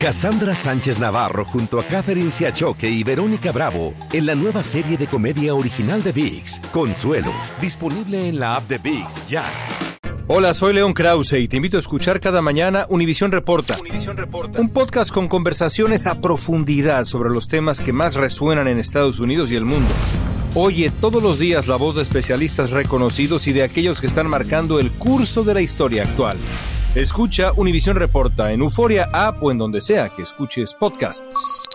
Cassandra Sánchez Navarro junto a Catherine Siachoque y Verónica Bravo en la nueva serie de comedia original de VIX, Consuelo, disponible en la app de VIX ya. Hola, soy León Krause y te invito a escuchar cada mañana Univisión Reporta, Reporta. un podcast con conversaciones a profundidad sobre los temas que más resuenan en Estados Unidos y el mundo. Oye todos los días la voz de especialistas reconocidos y de aquellos que están marcando el curso de la historia actual. Escucha Univisión Reporta en Euforia App o en donde sea que escuches podcasts.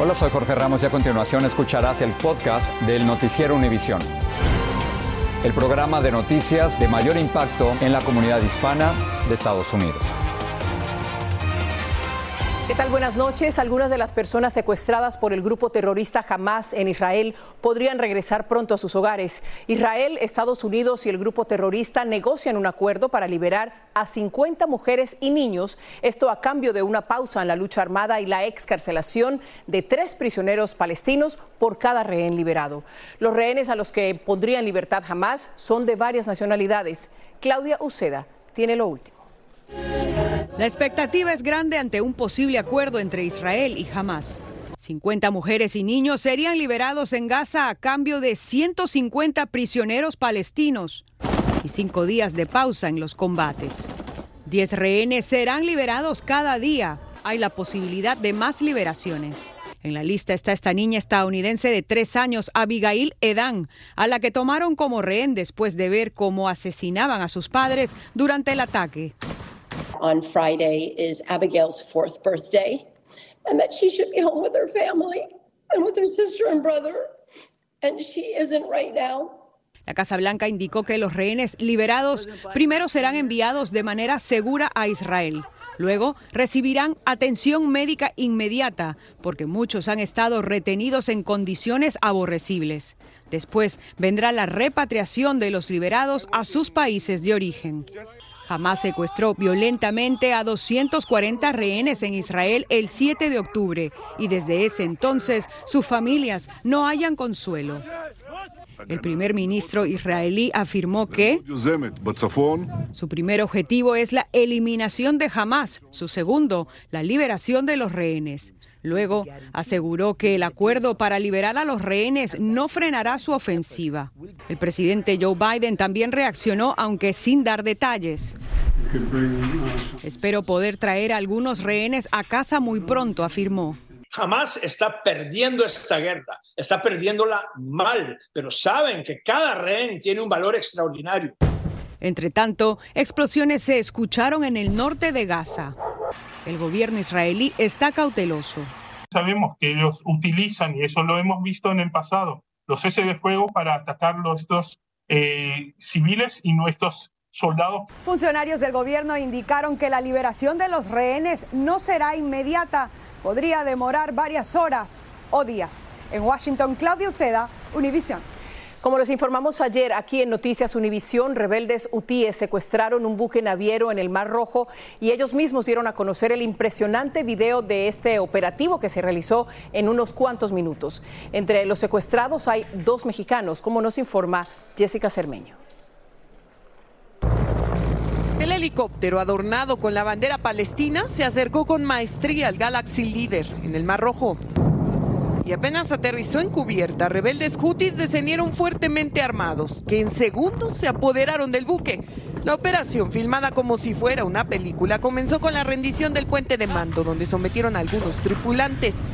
Hola, soy Jorge Ramos y a continuación escucharás el podcast del Noticiero Univisión. El programa de noticias de mayor impacto en la comunidad hispana de Estados Unidos. ¿Qué tal? Buenas noches. Algunas de las personas secuestradas por el grupo terrorista Hamas en Israel podrían regresar pronto a sus hogares. Israel, Estados Unidos y el grupo terrorista negocian un acuerdo para liberar a 50 mujeres y niños, esto a cambio de una pausa en la lucha armada y la excarcelación de tres prisioneros palestinos por cada rehén liberado. Los rehenes a los que pondrían libertad Hamas son de varias nacionalidades. Claudia Uceda tiene lo último. La expectativa es grande ante un posible acuerdo entre Israel y Hamas. 50 mujeres y niños serían liberados en Gaza a cambio de 150 prisioneros palestinos y cinco días de pausa en los combates. Diez rehenes serán liberados cada día. Hay la posibilidad de más liberaciones. En la lista está esta niña estadounidense de tres años, Abigail Edan, a la que tomaron como rehén después de ver cómo asesinaban a sus padres durante el ataque. On Friday is Abigail's fourth birthday, and that she should be home with her family and with her sister and brother. And she isn't right now. La Casa Blanca indicó que los rehenes liberados primero serán enviados de manera segura a Israel. Luego recibirán atención médica inmediata, porque muchos han estado retenidos en condiciones aborrecibles. Después vendrá la repatriación de los liberados a sus países de origen. Hamas secuestró violentamente a 240 rehenes en Israel el 7 de octubre y desde ese entonces sus familias no hallan consuelo. El primer ministro israelí afirmó que su primer objetivo es la eliminación de Hamas, su segundo, la liberación de los rehenes. Luego aseguró que el acuerdo para liberar a los rehenes no frenará su ofensiva. El presidente Joe Biden también reaccionó, aunque sin dar detalles. Espero poder traer a algunos rehenes a casa muy pronto, afirmó. Jamás está perdiendo esta guerra, está perdiéndola mal, pero saben que cada rehén tiene un valor extraordinario. Entre tanto, explosiones se escucharon en el norte de Gaza. El gobierno israelí está cauteloso. Sabemos que ellos utilizan, y eso lo hemos visto en el pasado, los cese de fuego para atacar a estos eh, civiles y nuestros soldados. Funcionarios del gobierno indicaron que la liberación de los rehenes no será inmediata, podría demorar varias horas o días. En Washington, Claudio Seda, Univisión. Como les informamos ayer aquí en Noticias Univisión, rebeldes hutíes secuestraron un buque naviero en el Mar Rojo y ellos mismos dieron a conocer el impresionante video de este operativo que se realizó en unos cuantos minutos. Entre los secuestrados hay dos mexicanos, como nos informa Jessica Cermeño. El helicóptero adornado con la bandera palestina se acercó con maestría al Galaxy Leader en el Mar Rojo. Y apenas aterrizó en cubierta, rebeldes hutis descendieron fuertemente armados, que en segundos se apoderaron del buque. La operación, filmada como si fuera una película, comenzó con la rendición del puente de mando, donde sometieron a algunos tripulantes.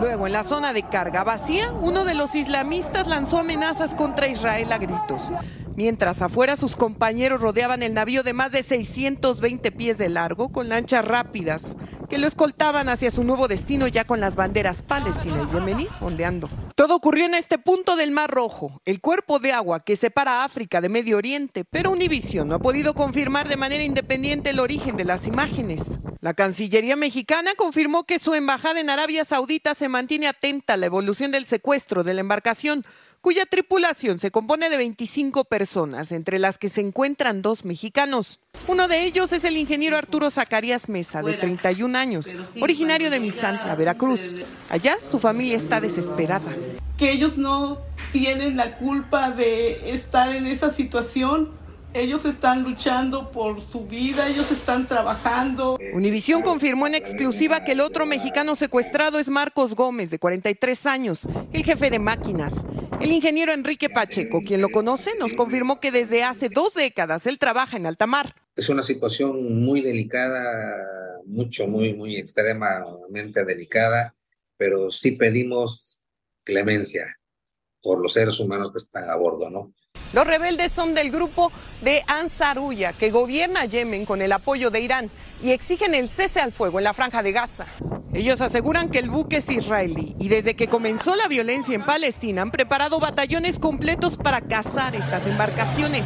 Luego, en la zona de carga vacía, uno de los islamistas lanzó amenazas contra Israel a gritos. Mientras afuera sus compañeros rodeaban el navío de más de 620 pies de largo con lanchas rápidas que lo escoltaban hacia su nuevo destino ya con las banderas palestina y yemení ondeando. Todo ocurrió en este punto del Mar Rojo, el cuerpo de agua que separa África de Medio Oriente, pero Univision no ha podido confirmar de manera independiente el origen de las imágenes. La Cancillería mexicana confirmó que su embajada en Arabia Saudita se mantiene atenta a la evolución del secuestro de la embarcación cuya tripulación se compone de 25 personas, entre las que se encuentran dos mexicanos. Uno de ellos es el ingeniero Arturo Zacarías Mesa, de 31 años, originario de Misantla, Veracruz. Allá su familia está desesperada. Que ellos no tienen la culpa de estar en esa situación, ellos están luchando por su vida, ellos están trabajando. Univisión confirmó en exclusiva que el otro mexicano secuestrado es Marcos Gómez, de 43 años, el jefe de máquinas. El ingeniero Enrique Pacheco, quien lo conoce, nos confirmó que desde hace dos décadas él trabaja en alta mar. Es una situación muy delicada, mucho, muy, muy extremadamente delicada, pero sí pedimos clemencia por los seres humanos que están a bordo, ¿no? Los rebeldes son del grupo de Ansarulla, que gobierna Yemen con el apoyo de Irán y exigen el cese al fuego en la franja de Gaza. Ellos aseguran que el buque es israelí y desde que comenzó la violencia en Palestina han preparado batallones completos para cazar estas embarcaciones.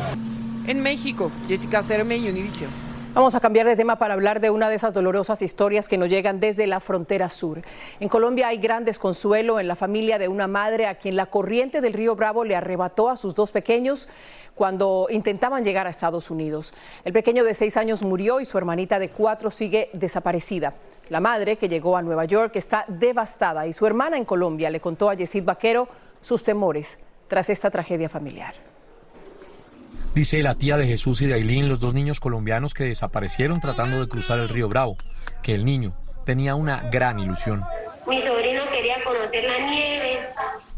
En México, Jessica Cerme Univision. Vamos a cambiar de tema para hablar de una de esas dolorosas historias que nos llegan desde la frontera sur. En Colombia hay gran desconsuelo en la familia de una madre a quien la corriente del río Bravo le arrebató a sus dos pequeños cuando intentaban llegar a Estados Unidos. El pequeño de seis años murió y su hermanita de cuatro sigue desaparecida. La madre, que llegó a Nueva York, está devastada y su hermana en Colombia le contó a Yesid Vaquero sus temores tras esta tragedia familiar. Dice la tía de Jesús y de Ailín, los dos niños colombianos que desaparecieron tratando de cruzar el río Bravo, que el niño tenía una gran ilusión. Mi sobrino quería conocer la nieve.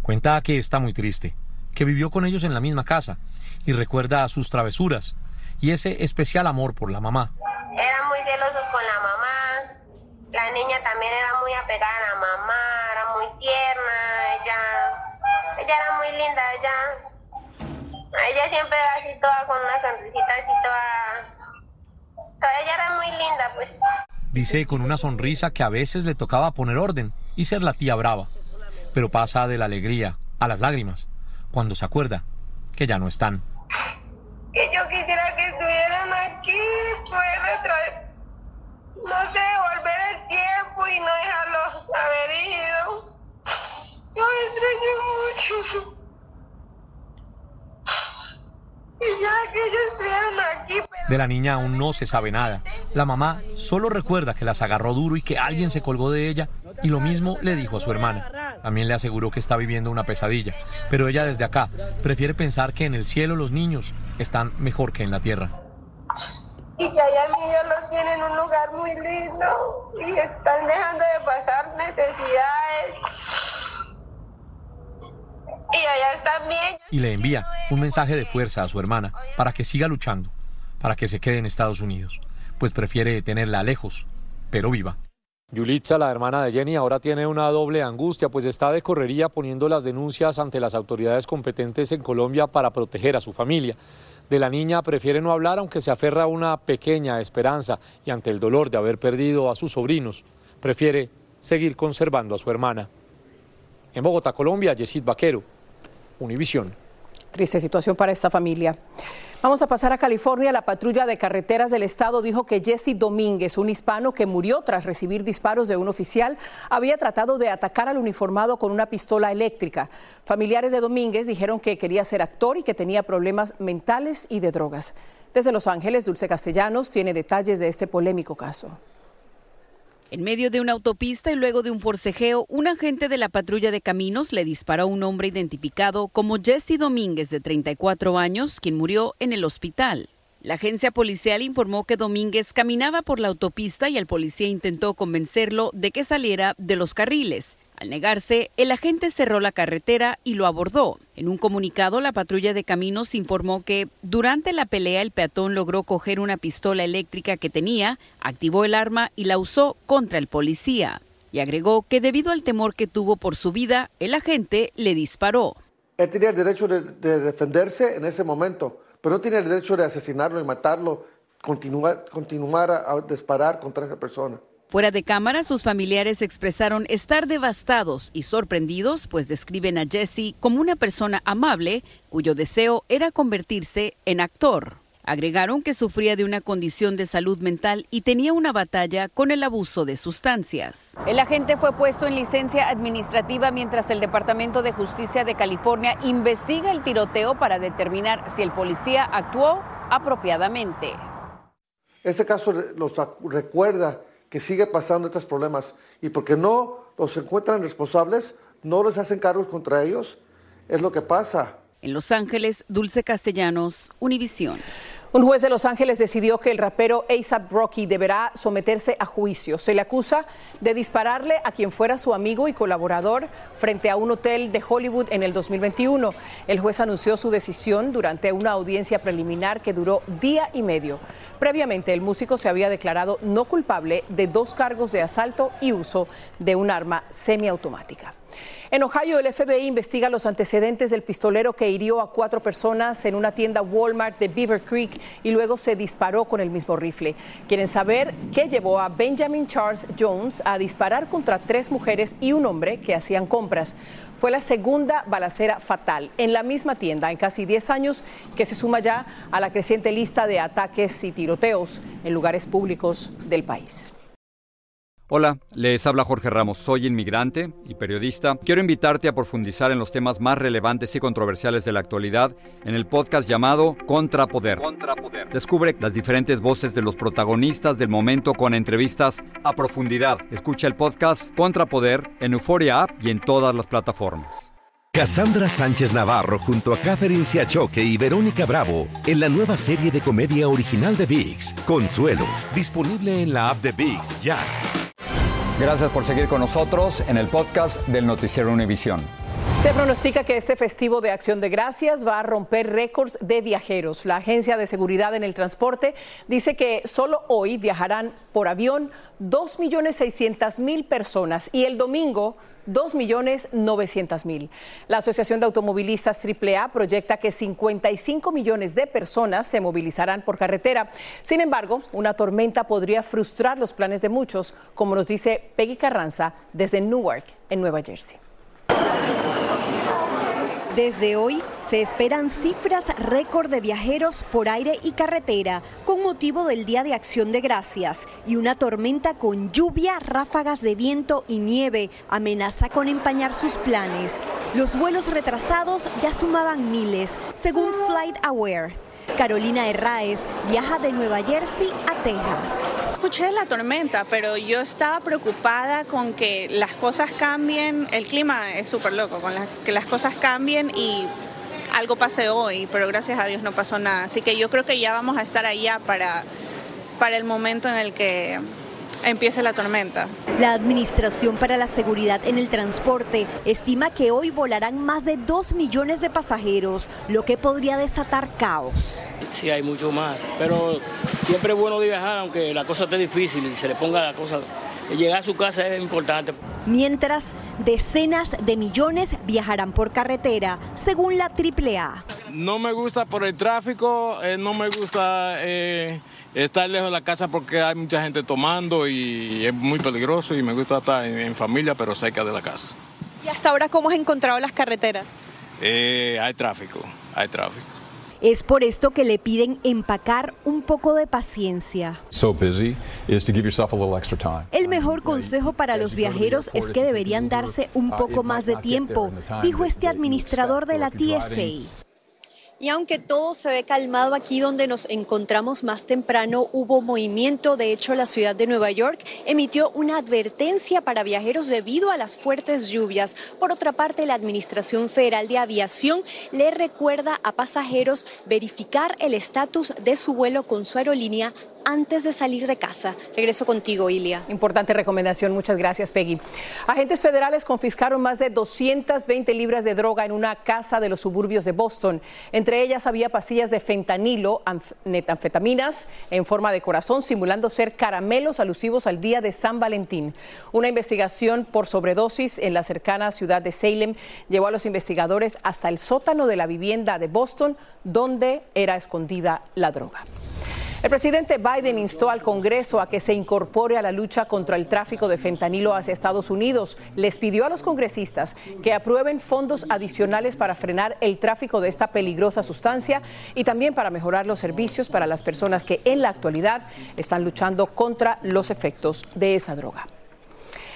Cuenta que está muy triste, que vivió con ellos en la misma casa y recuerda sus travesuras y ese especial amor por la mamá. Eran muy celosos con la mamá. La niña también era muy apegada a la mamá, era muy tierna, ella, ella era muy linda, ella ella siempre era así toda con una sonrisita así toda... Ella era muy linda, pues. Dice con una sonrisa que a veces le tocaba poner orden y ser la tía brava, pero pasa de la alegría a las lágrimas cuando se acuerda que ya no están. Que yo quisiera que estuvieran aquí, poder traer, no sé, volver el tiempo y no dejarlos haber ido. Yo me extraño mucho. De la niña aún no se sabe nada. La mamá solo recuerda que las agarró duro y que alguien se colgó de ella y lo mismo le dijo a su hermana. También le aseguró que está viviendo una pesadilla, pero ella desde acá prefiere pensar que en el cielo los niños están mejor que en la tierra. Y que allá niños los tienen en un lugar muy lindo y están dejando de pasar necesidades y allá están bien. Y le envía un mensaje de fuerza a su hermana para que siga luchando, para que se quede en Estados Unidos, pues prefiere tenerla lejos, pero viva. Yulitza, la hermana de Jenny, ahora tiene una doble angustia, pues está de correría poniendo las denuncias ante las autoridades competentes en Colombia para proteger a su familia. De la niña prefiere no hablar, aunque se aferra a una pequeña esperanza y ante el dolor de haber perdido a sus sobrinos, prefiere seguir conservando a su hermana. En Bogotá, Colombia, Yesid Vaquero, Univisión. Triste situación para esta familia. Vamos a pasar a California. La patrulla de carreteras del estado dijo que Jesse Domínguez, un hispano que murió tras recibir disparos de un oficial, había tratado de atacar al uniformado con una pistola eléctrica. Familiares de Domínguez dijeron que quería ser actor y que tenía problemas mentales y de drogas. Desde Los Ángeles, Dulce Castellanos tiene detalles de este polémico caso. En medio de una autopista y luego de un forcejeo, un agente de la patrulla de caminos le disparó a un hombre identificado como Jesse Domínguez, de 34 años, quien murió en el hospital. La agencia policial informó que Domínguez caminaba por la autopista y el policía intentó convencerlo de que saliera de los carriles. Al negarse, el agente cerró la carretera y lo abordó. En un comunicado, la patrulla de caminos informó que durante la pelea el peatón logró coger una pistola eléctrica que tenía, activó el arma y la usó contra el policía. Y agregó que debido al temor que tuvo por su vida, el agente le disparó. Él tenía el derecho de, defenderse en ese momento, pero no tenía el derecho de asesinarlo y matarlo, continuar, continuar a disparar contra esa persona. Fuera de cámara, sus familiares expresaron estar devastados y sorprendidos, pues describen a Jesse como una persona amable cuyo deseo era convertirse en actor. Agregaron que sufría de una condición de salud mental y tenía una batalla con el abuso de sustancias. El agente fue puesto en licencia administrativa mientras el Departamento de Justicia de California investiga el tiroteo para determinar si el policía actuó apropiadamente. Ese caso los recuerda que sigue pasando estos problemas y porque no los encuentran responsables, no les hacen cargos contra ellos, es lo que pasa. En Los Ángeles, Dulce Castellanos, Univisión. Un juez de Los Ángeles decidió que el rapero ASAP Rocky deberá someterse a juicio. Se le acusa de dispararle a quien fuera su amigo y colaborador frente a un hotel de Hollywood en el 2021. El juez anunció su decisión durante una audiencia preliminar que duró día y medio. Previamente, el músico se había declarado no culpable de dos cargos de asalto y uso de un arma semiautomática. En Ohio, el FBI investiga los antecedentes del pistolero que hirió a cuatro personas en una tienda Walmart de Beaver Creek y luego se disparó con el mismo rifle. Quieren saber qué llevó a Benjamin Charles Jones a disparar contra tres mujeres y un hombre que hacían compras. Fue la segunda balacera fatal en la misma tienda en casi 10 años que se suma ya a la creciente lista de ataques y tiroteos en lugares públicos del país. Hola, les habla Jorge Ramos, soy inmigrante y periodista. Quiero invitarte a profundizar en los temas más relevantes y controversiales de la actualidad en el podcast llamado Contrapoder. Contrapoder. Descubre las diferentes voces de los protagonistas del momento con entrevistas a profundidad. Escucha el podcast Contrapoder en Euforia App y en todas las plataformas. Cassandra Sánchez Navarro junto a Catherine Siachoque y Verónica Bravo en la nueva serie de comedia original de VIX, Consuelo, disponible en la app de VIX ya. Gracias por seguir con nosotros en el podcast del Noticiero Univisión. Se pronostica que este festivo de Acción de Gracias va a romper récords de viajeros. La Agencia de Seguridad en el Transporte dice que solo hoy viajarán por avión 2.600.000 personas y el domingo 2.900.000. La Asociación de Automovilistas AAA proyecta que 55 millones de personas se movilizarán por carretera. Sin embargo, una tormenta podría frustrar los planes de muchos, como nos dice Peggy Carranza desde Newark, en Nueva Jersey. Desde hoy se esperan cifras récord de viajeros por aire y carretera con motivo del Día de Acción de Gracias y una tormenta con lluvia, ráfagas de viento y nieve amenaza con empañar sus planes. Los vuelos retrasados ya sumaban miles, según Flight Aware. Carolina Herráez viaja de Nueva Jersey a Texas. Escuché la tormenta, pero yo estaba preocupada con que las cosas cambien. El clima es súper loco, con que las cosas cambien y algo pase hoy, pero gracias a Dios no pasó nada. Así que yo creo que ya vamos a estar allá para, para el momento en el que empiece la tormenta. La Administración para la Seguridad en el Transporte estima que hoy volarán más de 2 millones de pasajeros, lo que podría desatar caos. Sí, hay mucho más, pero siempre es bueno viajar, aunque la cosa esté difícil y se le ponga la cosa. Llegar a su casa es importante. Mientras, decenas de millones viajarán por carretera, según la AAA. No me gusta por el tráfico, eh, no me gusta... Eh, estar lejos de la casa porque hay mucha gente tomando y es muy peligroso y me gusta estar en, familia pero cerca de la casa. ¿Y hasta ahora cómo has encontrado las carreteras? Eh, hay tráfico, hay tráfico. Es por esto que le piden empacar un poco de paciencia. El mejor consejo para los viajeros es que deberían darse un poco más de tiempo, dijo este administrador de la TSA. Y aunque todo se ve calmado aquí donde nos encontramos más temprano, hubo movimiento. De hecho, la ciudad de Nueva York emitió una advertencia para viajeros debido a las fuertes lluvias. Por otra parte, la Administración Federal de Aviación le recuerda a pasajeros verificar el estatus de su vuelo con su aerolínea antes de salir de casa. Regreso contigo, Ilia. Importante recomendación, muchas gracias, Peggy. Agentes federales confiscaron más de 220 libras de droga en una casa de los suburbios de Boston. Entre ellas había pastillas de fentanilo, metanfetaminas en forma de corazón, simulando ser caramelos alusivos al día de San Valentín. Una investigación por sobredosis en la cercana ciudad de Salem llevó a los investigadores hasta el sótano de la vivienda de Boston, donde era escondida la droga. El presidente Biden instó al Congreso a que se incorpore a la lucha contra el tráfico de fentanilo hacia Estados Unidos. Les pidió a los congresistas que aprueben fondos adicionales para frenar el tráfico de esta peligrosa sustancia y también para mejorar los servicios para las personas que en la actualidad están luchando contra los efectos de esa droga.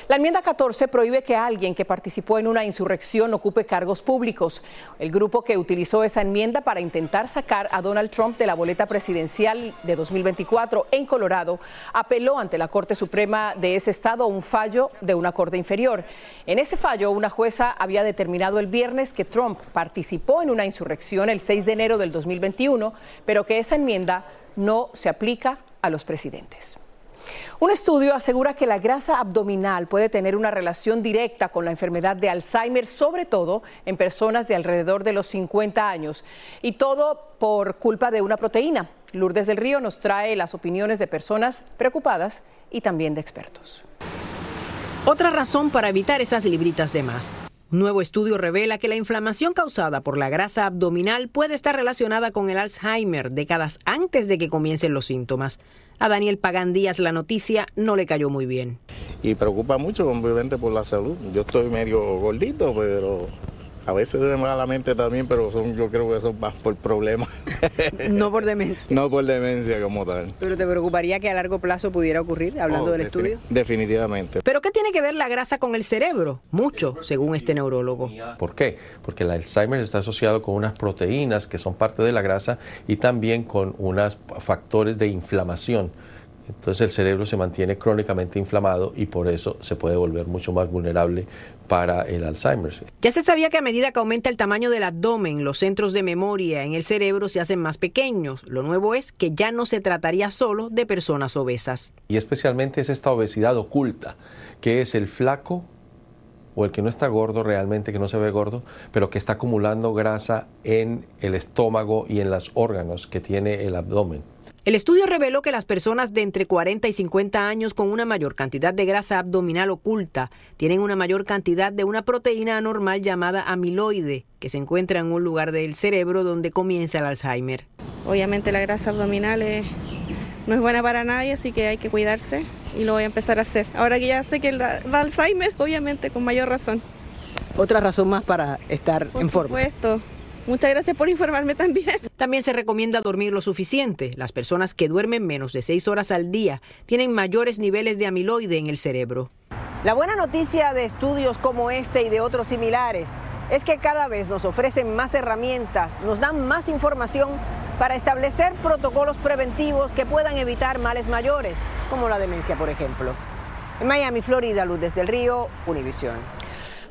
La enmienda 14 prohíbe que alguien que participó en una insurrección ocupe cargos públicos. El grupo que utilizó esa enmienda para intentar sacar a Donald Trump de la boleta presidencial de 2024 en Colorado apeló ante la Corte Suprema de ese estado a un fallo de una corte inferior. En ese fallo, una jueza había determinado el viernes que Trump participó en una insurrección el 6 de enero del 2021, pero que esa enmienda no se aplica a los presidentes. Un estudio asegura que la grasa abdominal puede tener una relación directa con la enfermedad de Alzheimer, sobre todo en personas de alrededor de los 50 años, y todo por culpa de una proteína. Lourdes del Río nos trae las opiniones de personas preocupadas y también de expertos. Otra razón para evitar esas libritas de más. Nuevo estudio revela que la inflamación causada por la grasa abdominal puede estar relacionada con el Alzheimer décadas antes de que comiencen los síntomas. A Daniel Pagán Díaz la noticia no le cayó muy bien. Y preocupa mucho, obviamente, por la salud. Yo estoy medio gordito, pero a veces me va la mente también, pero son, yo creo que son más por problemas. No por demencia. no por demencia como tal. Pero te preocuparía que a largo plazo pudiera ocurrir, hablando Oh, del defini- estudio. Definitivamente. ¿Pero qué tiene que ver la grasa con el cerebro? Mucho, según este neurólogo. ¿Por qué? Porque el Alzheimer está asociado con unas proteínas que son parte de la grasa y también con unos factores de inflamación. Entonces el cerebro se mantiene crónicamente inflamado y por eso se puede volver mucho más vulnerable para el Alzheimer. Ya se sabía que a medida que aumenta el tamaño del abdomen, los centros de memoria en el cerebro se hacen más pequeños. Lo nuevo es que ya no se trataría solo de personas obesas. Y especialmente es esta obesidad oculta, que es el flaco o el que no está gordo realmente, que no se ve gordo, pero que está acumulando grasa en el estómago y en los órganos que tiene el abdomen. El estudio reveló que las personas de entre 40 y 50 años con una mayor cantidad de grasa abdominal oculta tienen una mayor cantidad de una proteína anormal llamada amiloide, que se encuentra en un lugar del cerebro donde comienza el Alzheimer. Obviamente la grasa abdominal es- no es buena para nadie, así que hay que cuidarse y lo voy a empezar a hacer. Ahora que ya sé que da da Alzheimer, obviamente con mayor razón. Otra razón más para estar Por en forma. supuesto. Muchas gracias por informarme también. También se recomienda dormir lo suficiente. Las personas que duermen menos de 6 horas al día tienen mayores niveles de amiloide en el cerebro. La buena noticia de estudios como este y de otros similares es que cada vez nos ofrecen más herramientas, nos dan más información para establecer protocolos preventivos que puedan evitar males mayores, como la demencia, por ejemplo. En Miami, Florida, Luz desde el Río, Univisión.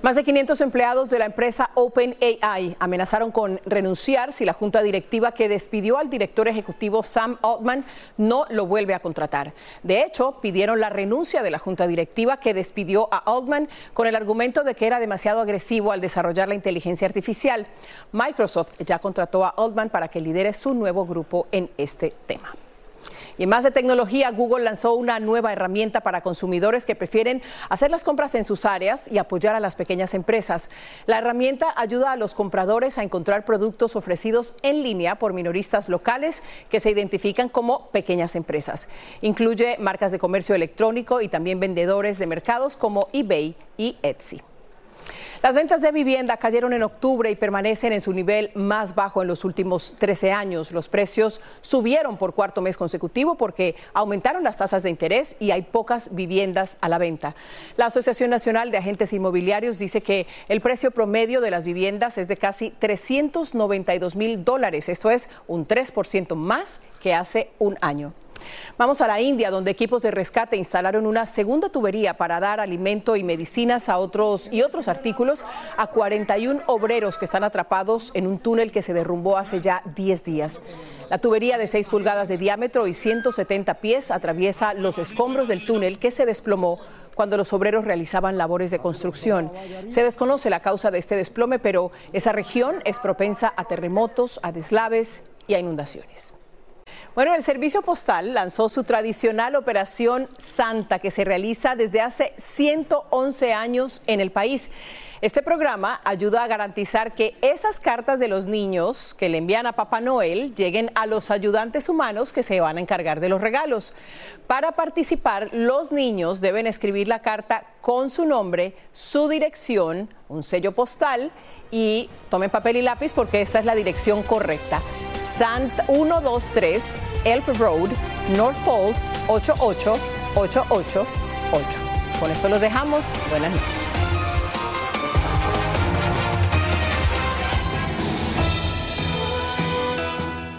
Más de 500 empleados de la empresa OpenAI amenazaron con renunciar si la junta directiva que despidió al director ejecutivo Sam Altman no lo vuelve a contratar. De hecho, pidieron la renuncia de la junta directiva que despidió a Altman con el argumento de que era demasiado agresivo al desarrollar la inteligencia artificial. Microsoft ya contrató a Altman para que lidere su nuevo grupo en este tema. Y en más de tecnología, Google lanzó una nueva herramienta para consumidores que prefieren hacer las compras en sus áreas y apoyar a las pequeñas empresas. La herramienta ayuda a los compradores a encontrar productos ofrecidos en línea por minoristas locales que se identifican como pequeñas empresas. Incluye marcas de comercio electrónico y también vendedores de mercados como eBay y Etsy. Las ventas de vivienda cayeron en octubre y permanecen en su nivel más bajo en los últimos 13 años. Los precios subieron por cuarto mes consecutivo porque aumentaron las tasas de interés y hay pocas viviendas a la venta. La Asociación Nacional de Agentes Inmobiliarios dice que el precio promedio de las viviendas es de casi 392 mil dólares. Esto es un 3% más que hace un año. Vamos a la India, donde equipos de rescate instalaron una segunda tubería para dar alimento y medicinas a otros y otros artículos a 41 obreros que están atrapados en un túnel que se derrumbó hace ya 10 días. La tubería de 6 pulgadas de diámetro y 170 pies atraviesa los escombros del túnel que se desplomó cuando los obreros realizaban labores de construcción. Se desconoce la causa de este desplome, pero esa región es propensa a terremotos, a deslaves y a inundaciones. Bueno, el Servicio Postal lanzó su tradicional Operación Santa que se realiza desde hace 111 años en el país. Este programa ayuda a garantizar que esas cartas de los niños que le envían a Papá Noel lleguen a los ayudantes humanos que se van a encargar de los regalos. Para participar, los niños deben escribir la carta con su nombre, su dirección, un sello postal y tomen papel y lápiz porque esta es la dirección correcta. Santa 123 Elf Road, North Pole 88888. Con esto los dejamos. Buenas noches.